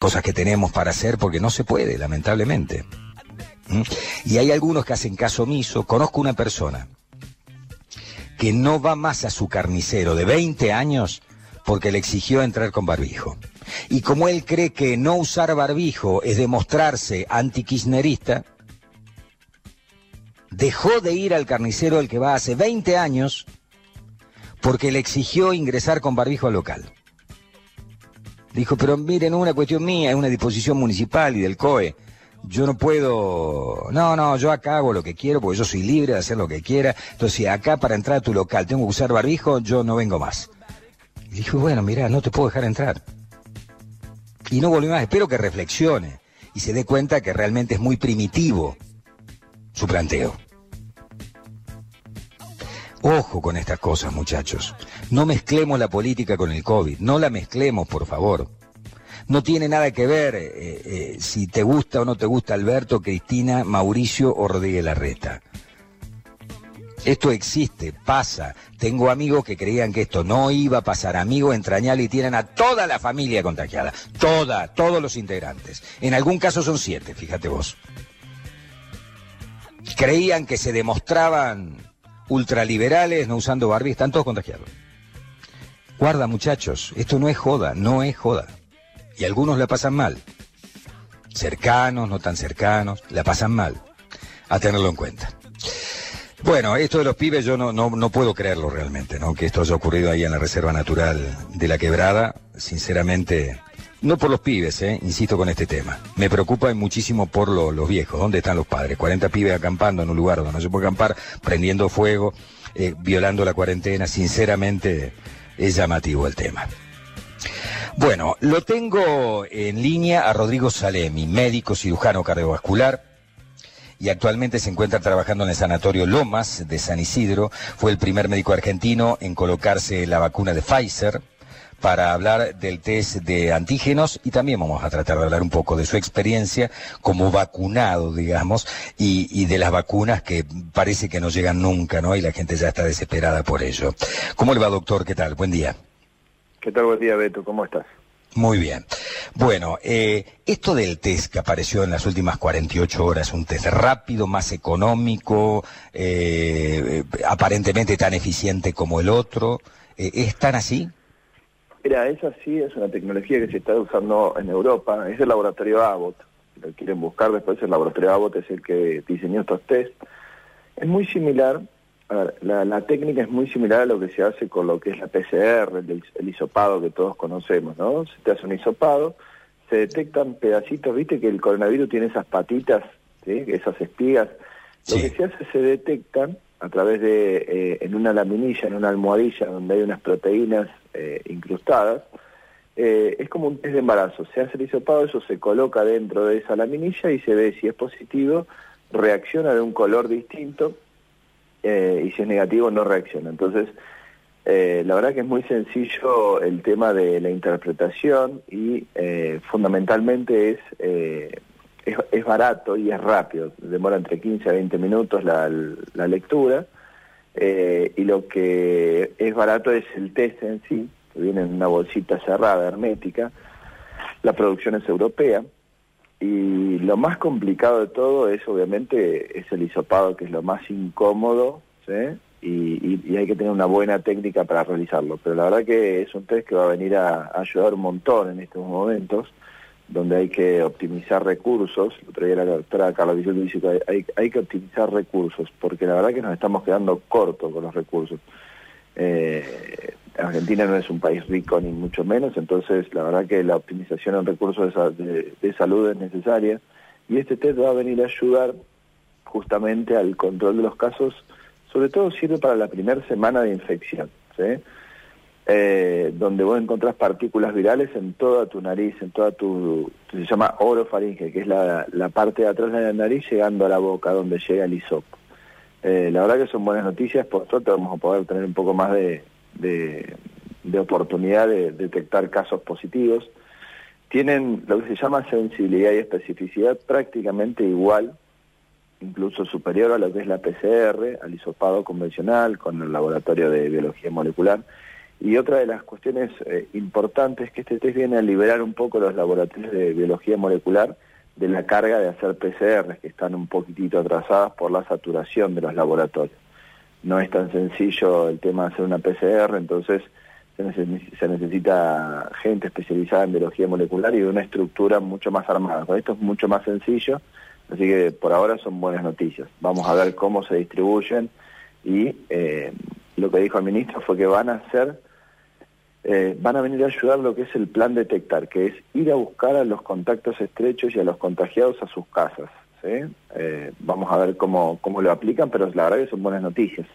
cosas que tenemos para hacer porque no se puede, lamentablemente. ¿Mm? Y hay algunos que hacen caso omiso. Conozco una persona que no va más a su carnicero de 20 años porque le exigió entrar con barbijo. Y como él cree que no usar barbijo es demostrarse antikirchnerista, dejó de ir al carnicero el que va hace 20 años porque le exigió ingresar con barbijo al local. Dijo, pero miren, una cuestión mía, es una disposición municipal y del COE. Yo no puedo, no, no, yo acá hago lo que quiero porque yo soy libre de hacer lo que quiera. Entonces, acá para entrar a tu local tengo que usar barbijo, yo no vengo más. Y dijo, bueno, mira, no te puedo dejar entrar. Y no volvió más, espero que reflexione y se dé cuenta que realmente es muy primitivo su planteo. Ojo con estas cosas, muchachos. No mezclemos la política con el COVID. No la mezclemos, por favor. No tiene nada que ver eh, eh, si te gusta o no te gusta Alberto, Cristina, Mauricio o Rodríguez Larreta. Esto existe, pasa. Tengo amigos que creían que esto no iba a pasar. Amigos entrañables y tienen a toda la familia contagiada. Toda, todos los integrantes. En algún caso son siete, fíjate vos. Creían que se demostraban ultraliberales no usando Barbie, están todos contagiados. Guarda muchachos, esto no es joda, no es joda. Y algunos la pasan mal. Cercanos, no tan cercanos, la pasan mal. A tenerlo en cuenta. Bueno, esto de los pibes yo no, no, no puedo creerlo realmente, ¿no? Que esto haya ocurrido ahí en la Reserva Natural de la Quebrada. Sinceramente, no por los pibes, ¿eh? insisto con este tema. Me preocupa muchísimo por los viejos. ¿Dónde están los padres? 40 pibes acampando en un lugar donde no se puede acampar, prendiendo fuego, eh, violando la cuarentena. Sinceramente, es llamativo el tema. Bueno, lo tengo en línea a Rodrigo Salemi, médico cirujano cardiovascular y actualmente se encuentra trabajando en el Sanatorio Lomas de San Isidro. Fue el primer médico argentino en colocarse la vacuna de Pfizer para hablar del test de antígenos y también vamos a tratar de hablar un poco de su experiencia como vacunado, digamos, y, de las vacunas que parece que no llegan nunca, ¿no? Y la gente ya está desesperada por ello. ¿Cómo le va, doctor? ¿Qué tal? Buen día. ¿Qué tal? Buen día, Beto. ¿Cómo estás? Muy bien. Bueno, eh, esto del test que apareció en las últimas 48 horas, un test rápido, más económico, eh, aparentemente tan eficiente como el otro, eh, ¿es tan así? Mira, es así, es una tecnología que se está usando en Europa, es el laboratorio Abbott. Si lo quieren buscar después, el laboratorio Abbott es el que diseñó estos test. Es muy similar, a ver, la, técnica es muy similar a lo que se hace con lo que es la PCR, el, el hisopado que todos conocemos, ¿no? Se te hace un hisopado, se detectan pedacitos, viste que el coronavirus tiene esas patitas, ¿sí? esas espigas. Lo que se hace se detectan a través de, eh, en una laminilla, en una almohadilla donde hay unas proteínas eh, incrustadas, eh, es como un test de embarazo. Se hace el hisopado, eso se coloca dentro de esa laminilla y se ve si es positivo, reacciona de un color distinto y si es negativo no reacciona. Entonces, la verdad que es muy sencillo el tema de la interpretación y fundamentalmente es es, barato y es rápido, demora entre 15 a 20 minutos la, lectura, eh, y lo que es barato es el test en sí, que viene en una bolsita cerrada, hermética, la producción es europea, y lo más complicado de todo es obviamente es el hisopado, que es lo más incómodo, Y, hay que tener una buena técnica para realizarlo. Pero la verdad que es un test que va a venir a ayudar un montón en estos momentos donde hay que optimizar recursos. El otro día la doctora Carla hay, hay, que optimizar recursos, porque la verdad que nos estamos quedando cortos con los recursos. Eh, Argentina no es un país rico ni mucho menos, entonces la verdad que la optimización en recursos de, salud es necesaria y este test va a venir a ayudar justamente al control de los casos, sobre todo sirve para la primera semana de infección. ¿sí? Eh, donde vos encontrás partículas virales en toda tu nariz, en toda tu, se llama orofaringe, que es la, parte de atrás de la nariz llegando a la boca, donde llega el hisopo. Eh, la verdad que son buenas noticias, por suerte vamos a poder tener un poco más de, de, oportunidad de detectar casos positivos. Tienen lo que se llama sensibilidad y especificidad prácticamente igual, incluso superior a lo que es la PCR, al hisopado convencional, con el laboratorio de biología molecular Y otra de las cuestiones eh, importantes es que este test viene a liberar un poco los laboratorios de biología molecular de la carga de hacer PCR, que están un poquitito atrasadas por la saturación de los laboratorios. No es tan sencillo el tema de hacer una PCR, entonces se, necesita gente especializada en biología molecular y una estructura mucho más armada. Con esto es mucho más sencillo, así que por ahora son buenas noticias. Vamos a ver cómo se distribuyen y eh, lo que dijo el ministro fue que van a hacer, eh, van a venir a ayudar lo que es el plan detectar, que es ir a buscar a los contactos estrechos y a los contagiados a sus casas. Eh, vamos a ver cómo, cómo lo aplican, pero la verdad que son buenas noticias.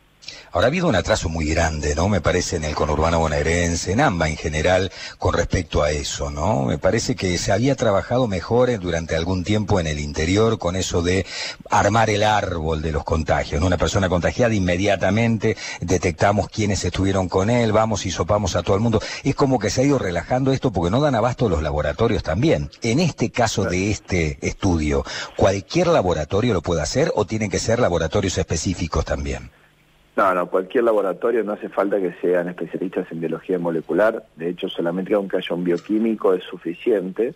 Ahora ha habido un atraso muy grande, ¿no? Me parece en el conurbano bonaerense, en AMBA en general, con respecto a eso, ¿no? Me parece que se había trabajado mejor durante algún tiempo en el interior con eso de armar el árbol de los contagios. Una persona contagiada inmediatamente detectamos quiénes estuvieron con él, vamos y sopamos a todo el mundo. Es como que se ha ido relajando esto porque no dan abasto los laboratorios también. En este caso de este estudio, ¿cualquier laboratorio lo puede hacer o tienen que ser laboratorios específicos también? No, no, cualquier laboratorio no hace falta que sean especialistas en biología molecular. De hecho, solamente aunque haya un bioquímico es suficiente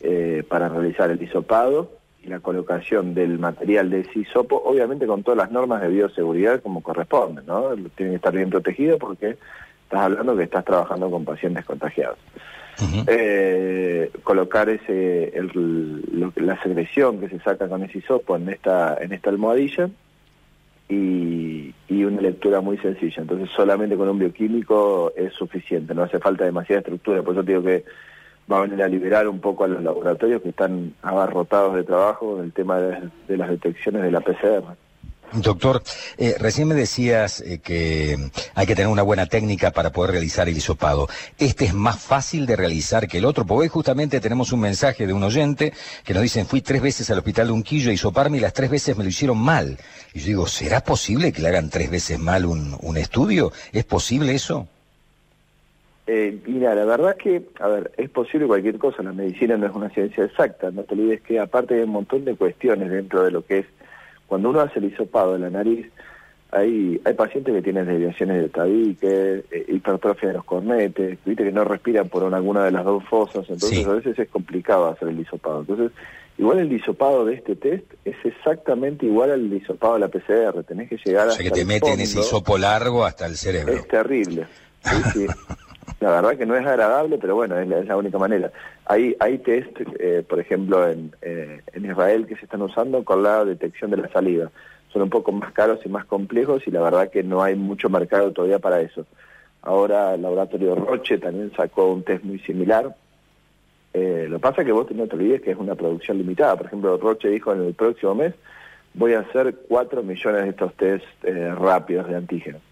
eh, para realizar el hisopado y la colocación del material de ese hisopo, obviamente con todas las normas de bioseguridad como corresponde, ¿no? Tiene que estar bien protegido porque estás hablando que estás trabajando con pacientes contagiados. Eh, colocar ese la secreción que se saca con ese hisopo en esta en esta almohadilla y, una lectura muy sencilla. Entonces solamente con un bioquímico es suficiente, no hace falta demasiada estructura. Por eso digo que va a venir a liberar un poco a los laboratorios que están abarrotados de trabajo el tema de las detecciones de la PCR. Doctor, eh, recién me decías eh, que hay que tener una buena técnica para poder realizar el hisopado. ¿Este es más fácil de realizar que el otro? Porque hoy justamente tenemos un mensaje de un oyente que nos dicen, fui tres veces al hospital de Unquillo a hisoparme y las tres veces me lo hicieron mal. Y yo digo, ¿será posible que le hagan tres veces mal un, estudio? ¿Es posible eso? Eh, mira, la verdad es que, a ver, es posible cualquier cosa, la medicina no es una ciencia exacta, no te olvides que aparte hay un montón de cuestiones dentro de lo que es cuando uno hace el hisopado de la nariz, hay, hay pacientes que tienen desviaciones de tabique, eh, hipertrofia de los cornetes, viste que no respiran por alguna de las dos fosas, entonces a veces es complicado hacer el hisopado. Entonces, igual el hisopado de este test es exactamente igual al hisopado de la PCR, tenés que llegar a... O sea que te meten ese hisopo largo hasta el cerebro. Es terrible. Sí, sí. La verdad que no es agradable, pero bueno, es la, única manera. Hay, hay test, eh, por ejemplo, en, eh, en Israel que se están usando con la detección de la saliva. Son un poco más caros y más complejos y la verdad que no hay mucho mercado todavía para eso. Ahora el laboratorio Roche también sacó un test muy similar. Eh, lo que pasa es que vos no te olvides que es una producción limitada. Por ejemplo, Roche dijo en el próximo mes voy a hacer 4 millones de estos test rápidos de antígenos.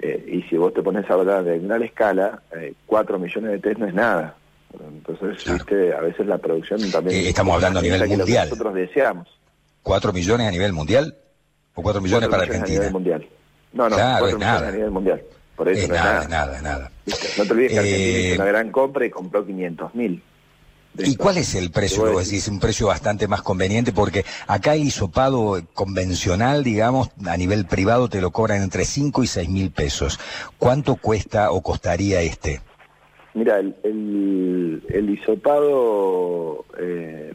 Eh, y si vos te pones a hablar de gran escala, eh, 4 millones de test no es nada. Entonces, viste, a veces la producción también... Eh, estamos hablando a nivel mundial. nosotros deseamos. ¿4 millones a nivel mundial? ¿O 4 millones para Argentina? a nivel mundial. No, no, claro, 4 millones a nivel mundial. Por eso es, nada, es nada, nada. No te olvides que Argentina hizo una gran compra y compró 500 mil. ¿Y cuál es el precio? Es un precio bastante más conveniente porque acá el hisopado convencional, digamos, a nivel privado te lo cobran entre 5 y 6 mil pesos. ¿Cuánto cuesta o costaría este? Mira, el, el, hisopado eh,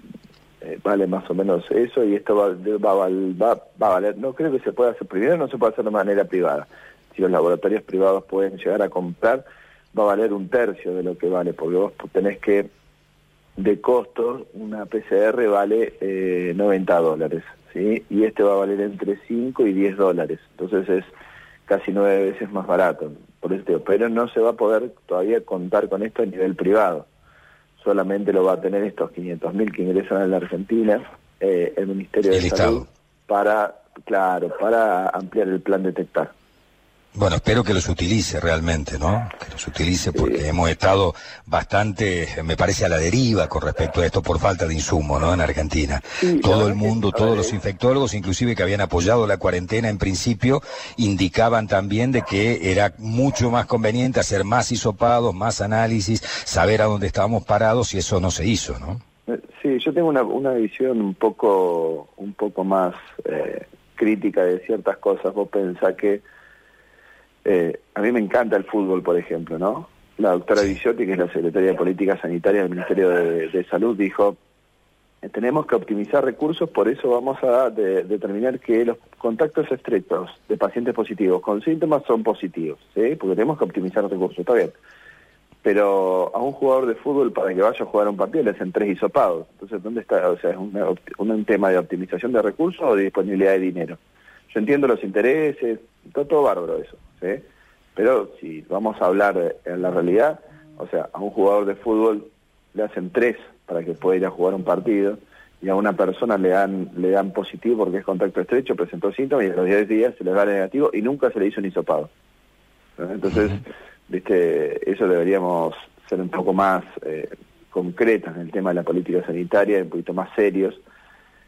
eh, vale más o menos eso y esto va, va, va, va, a valer, no creo que se pueda hacer, primero no se puede hacer de manera privada. Si los laboratorios privados pueden llegar a comprar, va a valer un tercio de lo que vale, porque vos tenés que de costos, una PCR vale eh, 90 dólares, ¿sí? Y este va a valer entre 5 y 10 dólares, entonces es casi nueve veces más barato, por este, pero no se va a poder todavía contar con esto a nivel privado, solamente lo va a tener estos 500 mil que ingresan a la Argentina, eh, el Ministerio de Salud, para, claro, para ampliar el plan detectar. Bueno, espero que los utilice realmente, ¿no? Que los utilice porque hemos estado bastante, me parece, a la deriva con respecto a esto por falta de insumo, ¿no? En Argentina. Todo el mundo, todos los infectólogos, inclusive que habían apoyado la cuarentena en principio, indicaban también de que era mucho más conveniente hacer más hisopados, más análisis, saber a dónde estábamos parados y eso no se hizo, ¿no? Eh, sí, yo tengo una, una visión un poco, un poco más eh, crítica de ciertas cosas. Vos pensás que Eh, a mí me encanta el fútbol, por ejemplo, ¿no? La doctora Viciotti, que es la secretaria de Política Sanitaria del Ministerio de, Salud, dijo, eh, tenemos que optimizar recursos, por eso vamos a determinar que los contactos estrechos de pacientes positivos con síntomas son positivos, ¿sí? Porque tenemos que optimizar recursos, está bien. Pero a un jugador de fútbol para que vaya a jugar un partido le hacen tres hisopados. Entonces, ¿dónde está? O sea, ¿es un tema de optimización de recursos o de disponibilidad de dinero? Yo entiendo los intereses, todo, todo bárbaro eso, ¿sí? Pero si vamos a hablar en la realidad, o sea, a un jugador de fútbol le hacen tres para que pueda ir a jugar un partido y a una persona le dan le dan positivo porque es contacto estrecho, presentó síntomas y a los 10 días se le da negativo y nunca se le hizo un hisopado. Entonces, viste, eso deberíamos ser un poco más eh, concretas en el tema de la política sanitaria, un poquito más serios.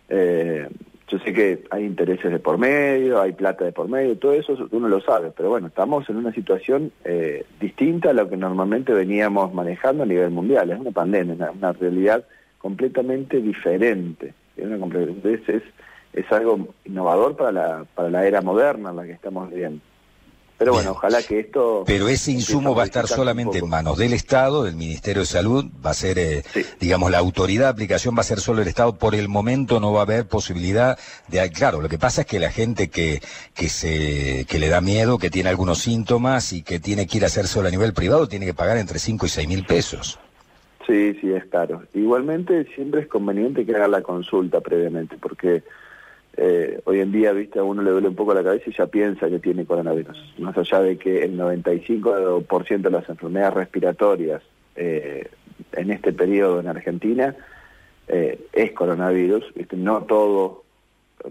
Eh, yo sé que hay intereses de por medio, hay plata de por medio, todo eso uno lo sabe, pero bueno, estamos en una situación eh, distinta a lo que normalmente veníamos manejando a nivel mundial, es una pandemia, una, realidad completamente diferente, es algo innovador para la, para la era moderna en la que estamos viviendo. Pero bueno, ojalá que esto... Pero ese insumo va a estar solamente en manos del Estado, del Ministerio de Salud, va a ser, eh, digamos, la autoridad de aplicación va a ser solo el Estado. Por el momento no va a haber posibilidad de... Claro, lo que pasa es que la gente que, que, se, que le da miedo, que tiene algunos síntomas y que tiene que ir a hacerse a nivel privado, tiene que pagar entre 5 y 6 mil pesos. Sí, sí, es caro. Igualmente siempre es conveniente que haga la consulta previamente, porque eh, hoy en día, viste, a uno le duele un poco la cabeza y ya piensa que tiene coronavirus. Más allá de que el 95% de las enfermedades respiratorias eh, en este periodo en Argentina eh, es coronavirus, ¿viste? no todo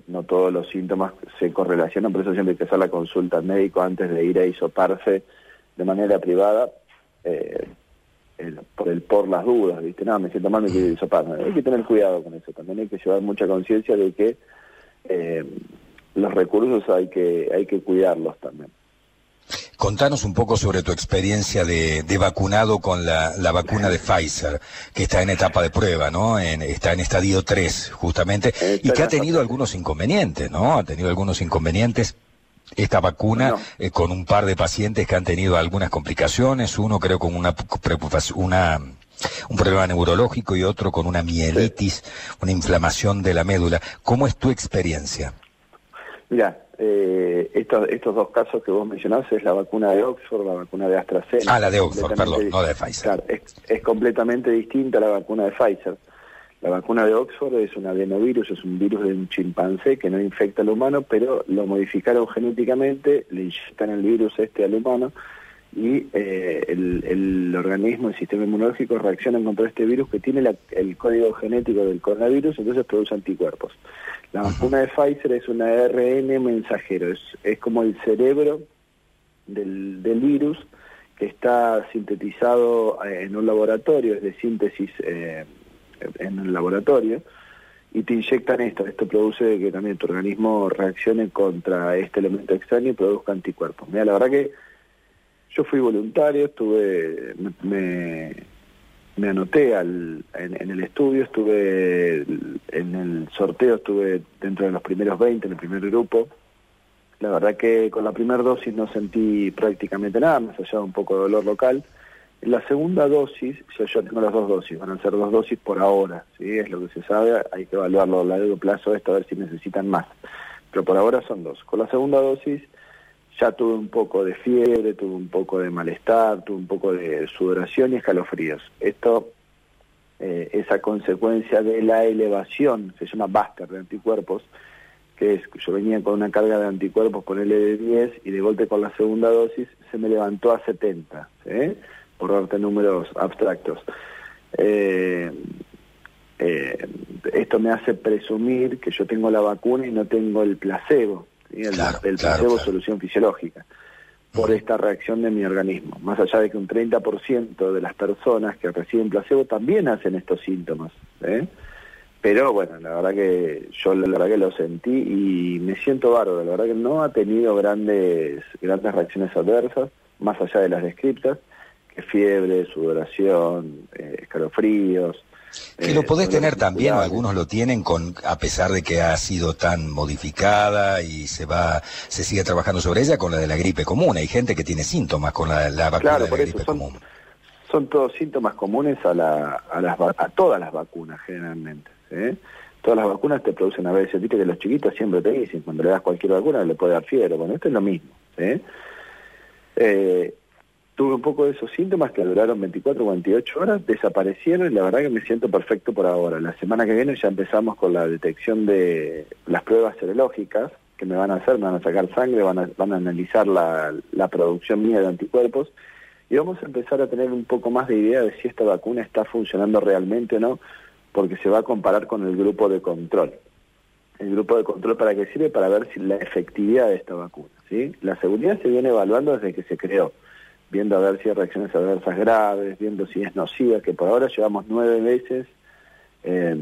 no todos los síntomas se correlacionan, por eso siempre hay que hacer la consulta al médico antes de ir a hisoparse de manera privada, por el por las dudas, ¿viste? No, me siento mal, me quiero hisopar. Hay que tener cuidado con eso, también hay que llevar mucha conciencia de que eh, los recursos hay que, hay que cuidarlos también. Contanos un poco sobre tu experiencia de, vacunado con la, vacuna de Pfizer, que está en etapa de prueba, ¿no? En, está en estadio 3, justamente, y que ha tenido algunos inconvenientes, ¿no? Ha tenido algunos inconvenientes esta vacuna eh, con un par de pacientes que han tenido algunas complicaciones, uno creo con una una un problema neurológico y otro con una mielitis, una inflamación de la médula. ¿Cómo es tu experiencia? Mira, eh, estos, estos dos casos que vos mencionás es la vacuna de Oxford, la vacuna de AstraZeneca. Ah, la de Oxford, perdón, no de Pfizer. Claro, es, completamente distinta a la vacuna de Pfizer. La vacuna de Oxford es un adenovirus, es un virus de un chimpancé que no infecta al humano, pero lo modificaron genéticamente, le inyectan el virus este al humano y eh, el, organismo, el sistema inmunológico reacciona contra este virus que tiene el código genético del coronavirus, entonces produce anticuerpos. La vacuna de Pfizer es un ARN mensajero, es, es como el cerebro del, del, virus que está sintetizado eh, en un laboratorio, es de síntesis eh, en el laboratorio, y te inyectan esto. Esto produce que también tu organismo reaccione contra este elemento extraño y produzca anticuerpos. Mira, la verdad que yo fui voluntario, estuve, me, me anoté al, en, el estudio, estuve en el sorteo, estuve dentro de los primeros 20, en el primer grupo. La verdad que con la primera dosis no sentí prácticamente nada, allá de un poco de dolor local. En la segunda dosis, yo, yo tengo las dos dosis, van a ser dos dosis por ahora, ¿sí? es lo que se sabe, hay que evaluarlo a largo plazo esto, a ver si necesitan más. Pero por ahora son dos. Con la segunda dosis ya tuve un poco de fiebre, tuve un poco de malestar, tuve un poco de sudoración y escalofríos. Esto eh, es a consecuencia de la elevación, se llama Buster de anticuerpos, que es, yo venía con una carga de anticuerpos con L de 10 y de golpe con la segunda dosis se me levantó a 70, por darte números abstractos. Eh, eh, esto me hace presumir que yo tengo la vacuna y no tengo el placebo el, placebo solución fisiológica, por esta reacción de mi organismo. Más allá de que un 30% de las personas que reciben placebo también hacen estos síntomas. ¿eh? Pero bueno, la verdad que yo la verdad que lo sentí y me siento bárbaro. La verdad que no ha tenido grandes, grandes reacciones adversas, más allá de las descriptas, que fiebre, sudoración, eh, escalofríos, Que lo podés tener también, algunos lo tienen con, a pesar de que ha sido tan modificada y se va, se sigue trabajando sobre ella con la de la gripe común. Hay gente que tiene síntomas con la, vacuna de la gripe común. Son todos síntomas comunes a, la, a, las, a todas las vacunas generalmente. Todas las vacunas te producen a veces, viste que los chiquitos siempre te dicen, cuando le das cualquier vacuna le puede dar fiebre. Bueno, esto es lo mismo. Eh, tuve un poco de esos síntomas que duraron 24 o 48 horas, desaparecieron y la verdad que me siento perfecto por ahora. La semana que viene ya empezamos con la detección de las pruebas serológicas que me van a hacer, me van a sacar sangre, van a, van a analizar la, la producción mía de anticuerpos y vamos a empezar a tener un poco más de idea de si esta vacuna está funcionando realmente o no, porque se va a comparar con el grupo de control. El grupo de control para qué sirve? Para ver si la efectividad de esta vacuna. ¿sí? La seguridad se viene evaluando desde que se creó viendo a ver si hay reacciones adversas graves, viendo si es nociva, que por ahora llevamos nueve meses, eh,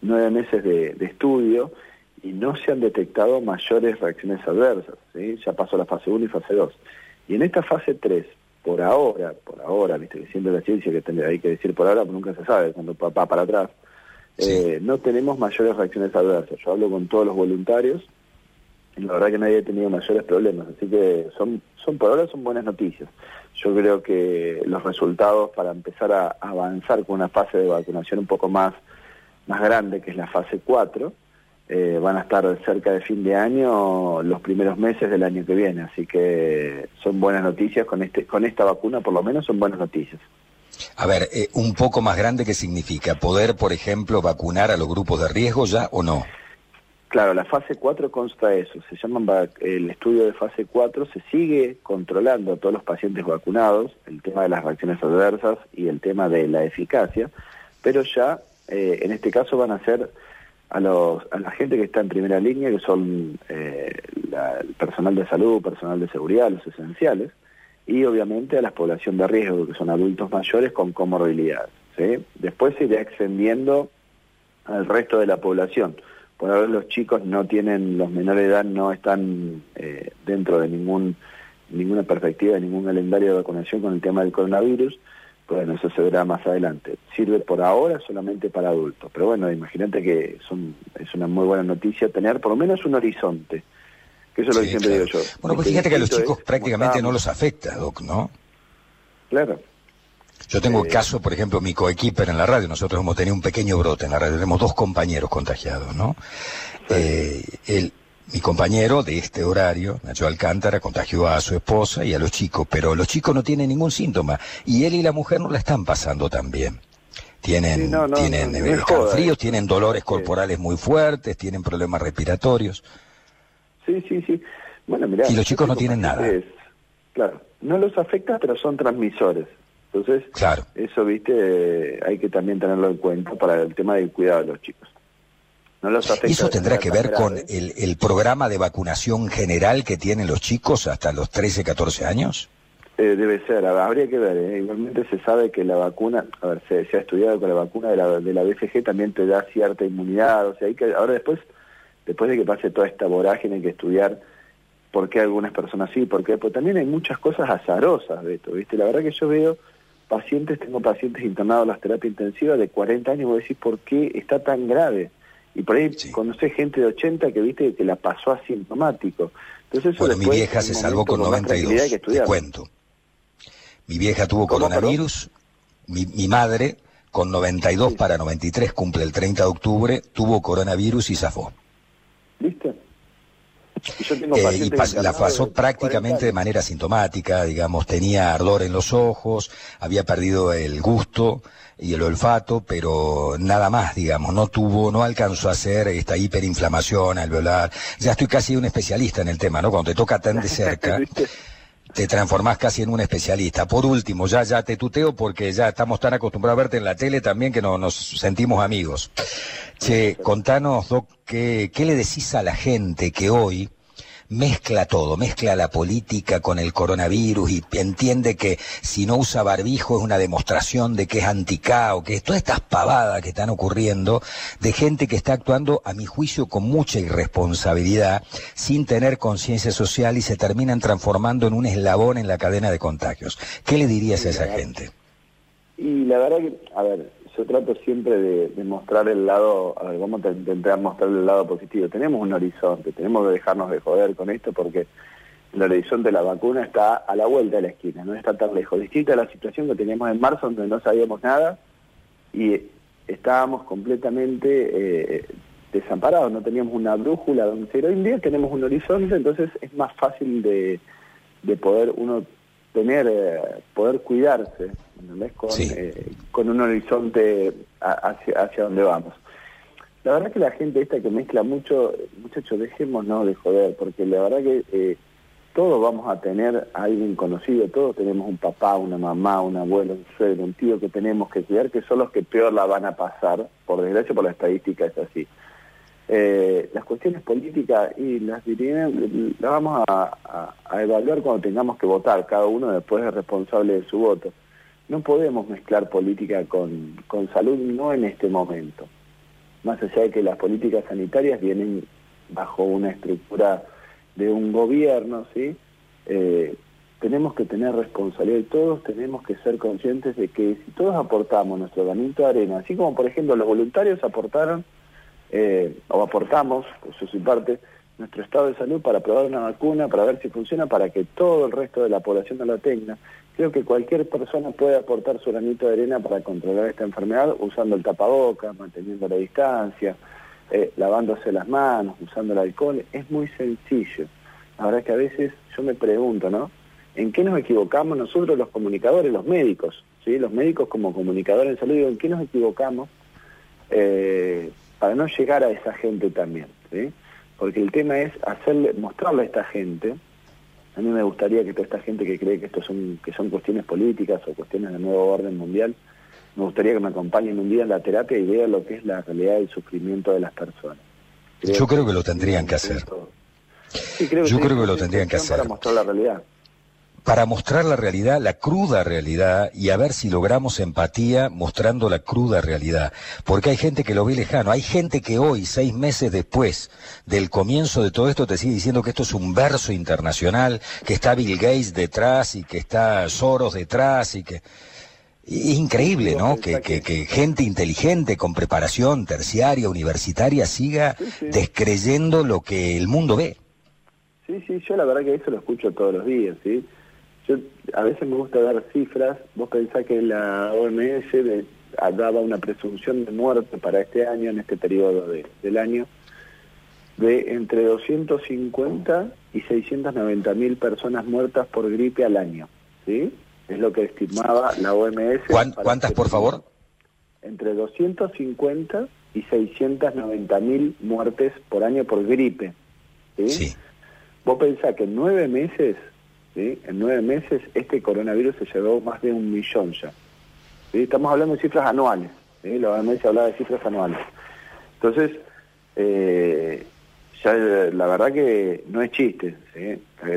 nueve meses de, estudio y no se han detectado mayores reacciones adversas. ¿sí? Ya pasó la fase 1 y fase 2. Y en esta fase 3, por ahora, por ahora, viste que siempre la ciencia que hay que decir por ahora, porque nunca se sabe cuando va para atrás, eh, no tenemos mayores reacciones adversas. Yo hablo con todos los voluntarios la verdad que nadie ha tenido mayores problemas, así que son, son por ahora son buenas noticias yo creo que los resultados para empezar a avanzar con una fase de vacunación un poco más, más grande, que es la fase 4, eh, van a estar cerca de fin de año los primeros meses del año que viene. Así que son buenas noticias con, este, con esta vacuna, por lo menos son buenas noticias. A ver, eh, un poco más grande, ¿qué significa? ¿Poder, por ejemplo, vacunar a los grupos de riesgo ya o no? Claro, la fase 4 consta de eso, se llama el estudio de fase 4, se sigue controlando a todos los pacientes vacunados, el tema de las reacciones adversas y el tema de la eficacia, pero ya eh, en este caso van a ser a, los, a la gente que está en primera línea, que son eh, el personal de salud, personal de seguridad, los esenciales, y obviamente a la población de riesgo, que son adultos mayores con comorbilidades. ¿sí? Después se irá extendiendo al resto de la población por ahora los chicos no tienen, los menores de edad no están eh, dentro de ningún ninguna perspectiva, de ningún calendario de vacunación con el tema del coronavirus, bueno, eso se verá más adelante. Sirve por ahora solamente para adultos, pero bueno, imagínate que son, es una muy buena noticia tener por lo menos un horizonte, que eso es lo que siempre digo yo. Bueno, pues fíjate que a los chicos prácticamente no los afecta, Doc, ¿no? Claro. Yo tengo el eh, caso, por ejemplo, mi coequiper en la radio, nosotros hemos tenido un pequeño brote en la radio, tenemos dos compañeros contagiados, ¿no? Eh, mi compañero de este horario, Nacho Alcántara, contagió a su esposa y a los chicos, pero los chicos no tienen ningún síntoma y él y la mujer no la están pasando tan bien. Tienen, tienen fríos, tienen dolores corporales muy fuertes, tienen problemas respiratorios. Sí, sí, sí. Bueno, mirá, y los chicos no tienen nada. claro, no los afecta, pero son transmisores. Entonces, claro. eso, viste, hay que también tenerlo en cuenta para el tema del cuidado de los chicos. No los ¿Y eso tendrá que ver con el, el, programa de vacunación general que tienen los chicos hasta los 13, 14 años? Eh, debe ser, habría que ver. ¿eh? Igualmente se sabe que la vacuna, a ver, se, ha estudiado que la vacuna de la, de la BCG también te da cierta inmunidad. O sea, hay que, ahora después, después de que pase toda esta vorágine, hay que estudiar por qué algunas personas sí, por qué. Pues también hay muchas cosas azarosas de esto, ¿viste? La verdad que yo veo pacientes, tengo pacientes internados en las terapias intensivas de 40 años, vos decís, ¿por qué está tan grave? Y por ahí conoce gente de 80 que viste que la pasó asintomático. Entonces, bueno, mi vieja se salvó con 92, te cuento. Mi vieja tuvo coronavirus, mi, mi madre con 92 para 93 cumple el 30 de octubre, tuvo coronavirus y zafó. ¿Viste? Eh, y la pasó prácticamente de manera sintomática, digamos, tenía ardor en los ojos, había perdido el gusto y el olfato, pero nada más, digamos, no tuvo, no alcanzó a hacer esta hiperinflamación al violar. Ya estoy casi un especialista en el tema, ¿no? Cuando te toca tan de cerca. te transformás casi en un especialista. Por último, ya ya te tuteo porque ya estamos tan acostumbrados a verte en la tele también que no, nos sentimos amigos. Che, contanos, Doc, ¿qué, ¿qué le decís a la gente que hoy mezcla todo, mezcla la política con el coronavirus y entiende que si no usa barbijo es una demostración de que es anticao, que todas estas pavadas que están ocurriendo de gente que está actuando, a mi juicio, con mucha irresponsabilidad, sin tener conciencia social y se terminan transformando en un eslabón en la cadena de contagios. ¿Qué le dirías a esa gente? Y la verdad que, a ver, yo trato siempre de, mostrar el lado, a ver, vamos a intentar mostrar el lado positivo. Tenemos un horizonte, tenemos que dejarnos de joder con esto porque el horizonte de la vacuna está a la vuelta de la esquina, no está tan lejos. Distinta a la situación que teníamos en marzo, donde no sabíamos nada y estábamos completamente eh, desamparados, no teníamos una brújula donde ser. Hoy en día tenemos un horizonte, entonces es más fácil de, de poder uno tener, eh, poder cuidarse, Con, eh, con un horizonte hacia, hacia donde vamos. La verdad que la gente esta que mezcla mucho, muchachos, dejemos no de joder, porque la verdad que eh, todos vamos a tener a alguien conocido, todos tenemos un papá, una mamá, un abuelo, un suegro, un tío que tenemos que cuidar, que son los que peor la van a pasar, por desgracia, por la estadística es así. Eh, las cuestiones políticas y las las vamos a, evaluar cuando tengamos que votar, cada uno después es responsable de su voto. No podemos mezclar política con, con salud, no en este momento. Más allá de que las políticas sanitarias vienen bajo una estructura de un gobierno, ¿sí? Eh, tenemos que tener responsabilidad y todos tenemos que ser conscientes de que si todos aportamos nuestro granito de arena, así como por ejemplo los voluntarios aportaron eh, o aportamos, por su parte, nuestro estado de salud para probar una vacuna, para ver si funciona, para que todo el resto de la población no la tenga. Creo que cualquier persona puede aportar su granito de arena para controlar esta enfermedad usando el tapaboca, manteniendo la distancia, eh, lavándose las manos, usando el alcohol. Es muy sencillo. La verdad es que a veces yo me pregunto, ¿no? ¿En qué nos equivocamos nosotros los comunicadores, los médicos? ¿sí? Los médicos como comunicadores en salud, ¿en qué nos equivocamos? Eh, para no llegar a esa gente también, ¿sí? Porque el tema es hacerle, mostrarle a esta gente, a mí me gustaría que toda esta gente que cree que esto son, que son cuestiones políticas o cuestiones de nuevo orden mundial, me gustaría que me acompañen un día en la terapia y vean lo que es la realidad del sufrimiento de las personas. Yo creo que lo tendrían que hacer. Yo creo que lo tendrían que hacer. Para mostrar la realidad para mostrar la realidad, la cruda realidad, y a ver si logramos empatía mostrando la cruda realidad. Porque hay gente que lo ve lejano, hay gente que hoy, seis meses después del comienzo de todo esto, te sigue diciendo que esto es un verso internacional, que está Bill Gates detrás y que está Soros detrás y que... Es increíble, ¿no? Que, gente inteligente, con preparación terciaria, universitaria, siga descreyendo lo que el mundo ve. Sí, sí, yo la verdad que eso lo escucho todos los días, ¿sí? Yo a veces me gusta dar cifras. Vos pensás que la OMS daba una presunción de muerte para este año, en este periodo del año, de entre 250 y 690 mil personas muertas por gripe al año. ¿sí? Es lo que estimaba la OMS. ¿Cuántas, este por favor? Entre 250 y 690 mil muertes por año por gripe. ¿sí? sí. Vos pensás que en nueve meses en nueve meses este coronavirus se llevó más de un millón ya. Estamos hablando de cifras anuales, la OMS hablaba de cifras anuales. Entonces, eh, ya la verdad que no es chiste.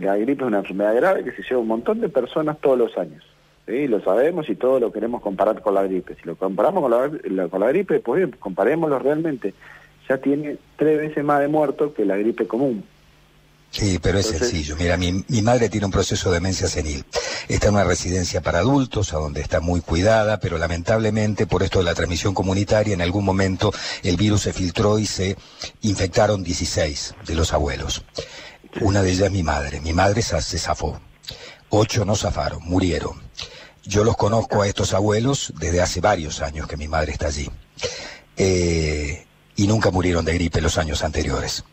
La gripe es una enfermedad grave que se lleva un montón de personas todos los años. Lo sabemos y todo lo queremos comparar con la gripe. Si lo comparamos con la, con la gripe, pues bien, comparémoslo realmente. Ya tiene tres veces más de muertos que la gripe común. Sí, pero es sencillo. Mira, mi, mi, madre tiene un proceso de demencia senil. Está en una residencia para adultos, a donde está muy cuidada, pero lamentablemente por esto de la transmisión comunitaria, en algún momento el virus se filtró y se infectaron 16 de los abuelos. Una de ellas mi madre. Mi madre se zafó. Ocho no zafaron, murieron. Yo los conozco a estos abuelos desde hace varios años que mi madre está allí. Eh, y nunca murieron de gripe los años anteriores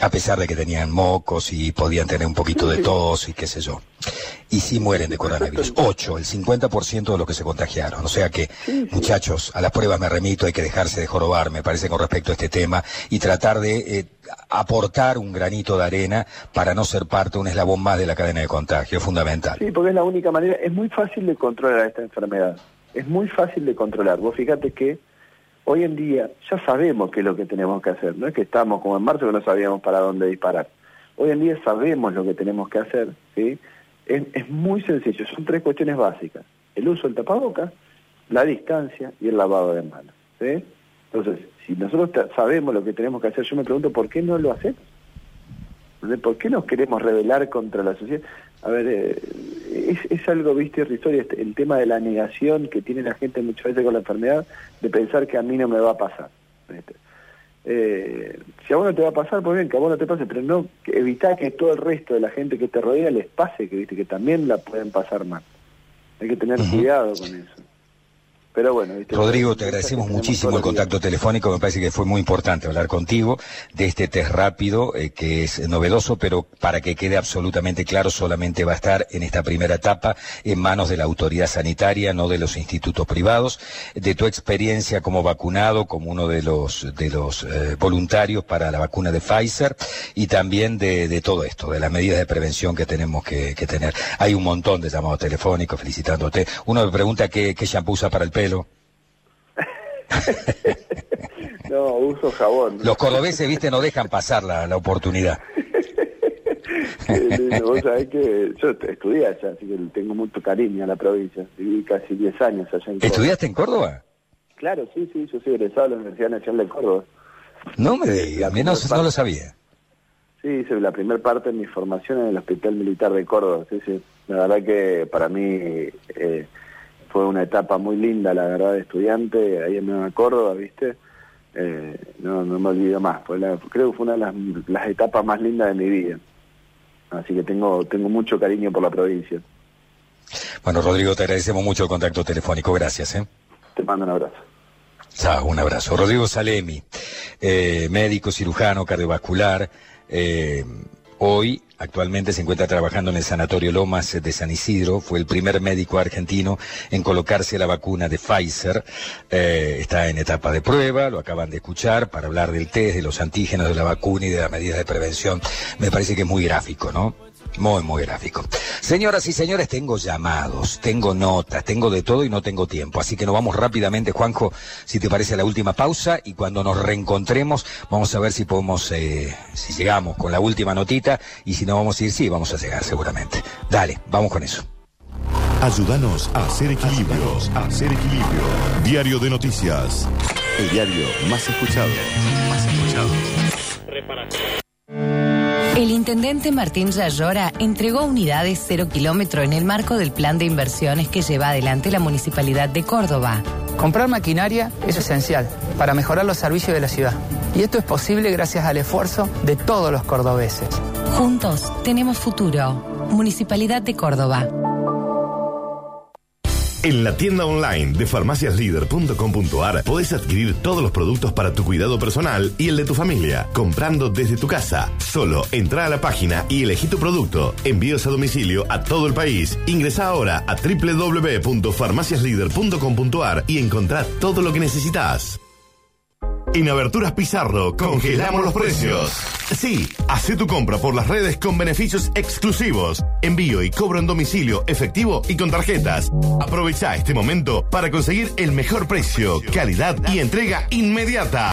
a pesar de que tenían mocos y podían tener un poquito de tos y qué sé yo. Y sí mueren de coronavirus. Ocho, el 50% de los que se contagiaron. O sea que, muchachos, a las pruebas me remito, hay que dejarse de jorobar, me parece, con respecto a este tema, y tratar de eh, aportar un granito de arena para no ser parte, un eslabón más de la cadena de contagio. Es fundamental. Sí, porque es la única manera. Es muy fácil de controlar esta enfermedad. Es muy fácil de controlar. Vos fíjate que Hoy en día ya sabemos qué es lo que tenemos que hacer, no es que estamos como en marzo que no sabíamos para dónde disparar. Hoy en día sabemos lo que tenemos que hacer, ¿sí? Es, muy sencillo, son tres cuestiones básicas. El uso del tapabocas, la distancia y el lavado de manos, ¿sí? Entonces, si nosotros sabemos lo que tenemos que hacer, yo me pregunto por qué no lo hacemos. ¿Por qué nos queremos rebelar contra la sociedad? A ver, eh, es, es algo, viste, irrisorio, este, el tema de la negación que tiene la gente muchas veces con la enfermedad, de pensar que a mí no me va a pasar. Eh, si a vos no te va a pasar, pues bien, que a vos no te pase, pero no evitar que todo el resto de la gente que te rodea les pase, que viste que también la pueden pasar mal. Hay que tener cuidado con eso. Pero bueno, Rodrigo, te agradecemos muchísimo el contacto telefónico. Me parece que fue muy importante hablar contigo de este test rápido, eh, que es novedoso, pero para que quede absolutamente claro, solamente va a estar en esta primera etapa en manos de la autoridad sanitaria, no de los institutos privados. De tu experiencia como vacunado, como uno de los, de los eh, voluntarios para la vacuna de Pfizer, y también de, todo esto, de las medidas de prevención que tenemos que, tener. Hay un montón de llamados telefónicos felicitándote. Uno me pregunta qué, qué shampoo usa para el pelo no, uso jabón. Los cordobeses, viste, no dejan pasar la, oportunidad. Vos sabés que yo estudié allá, así que tengo mucho cariño a la provincia. Viví casi 10 años allá en Córdoba. ¿Estudiaste en Córdoba? Claro, sí, sí, yo soy egresado de la Universidad Nacional de Córdoba. No me digas, menos no lo sabía. Sí, hice la primera parte de mi formación en el Hospital Militar de Córdoba. Sí, sí. La verdad que para mí eh, fue una etapa muy linda, la verdad, de estudiante, ahí en Nueva Córdoba, ¿viste? Eh, no, no me olvido más, fue creo que fue una de las, etapas más lindas de mi vida. Así que tengo, tengo mucho cariño por la provincia. Bueno, Rodrigo, te agradecemos mucho el contacto telefónico, gracias. ¿eh? Te mando un abrazo. Chao, un abrazo. Rodrigo Salemi, eh, médico, cirujano, cardiovascular. Eh, Hoy, actualmente, se encuentra trabajando en el Sanatorio Lomas de San Isidro. Fue el primer médico argentino en colocarse la vacuna de Pfizer. Eh, está en etapa de prueba, lo acaban de escuchar, para hablar del test, de los antígenos de la vacuna y de las medidas de prevención. Me parece que es muy gráfico, ¿no? Muy, muy gráfico. Señoras y señores, tengo llamados, tengo notas, tengo de todo y no tengo tiempo. Así que nos vamos rápidamente, Juanjo, si te parece, a la última pausa y cuando nos reencontremos vamos a ver si podemos, eh, si llegamos con la última notita y si no vamos a ir, sí, vamos a llegar seguramente. Dale, vamos con eso. Ayúdanos a hacer equilibrios, a hacer equilibrio. Diario de Noticias. El diario más escuchado. Más escuchado. El intendente Martín Yayora entregó unidades cero kilómetro en el marco del plan de inversiones que lleva adelante la Municipalidad de Córdoba. Comprar maquinaria es esencial para mejorar los servicios de la ciudad. Y esto es posible gracias al esfuerzo de todos los cordobeses. Juntos tenemos futuro. Municipalidad de Córdoba. En la tienda online de farmaciasleader.com.ar podés adquirir todos los productos para tu cuidado personal y el de tu familia, comprando desde tu casa. Solo entra a la página y elegí tu producto. Envíos a domicilio a todo el país. Ingresa ahora a www.farmaciasleader.com.ar y encontrá todo lo que necesitas. En Aberturas Pizarro congelamos los precios. Sí, hace tu compra por las redes con beneficios exclusivos, envío y cobro en domicilio efectivo y con tarjetas. Aprovecha este momento para conseguir el mejor precio, calidad y entrega inmediata.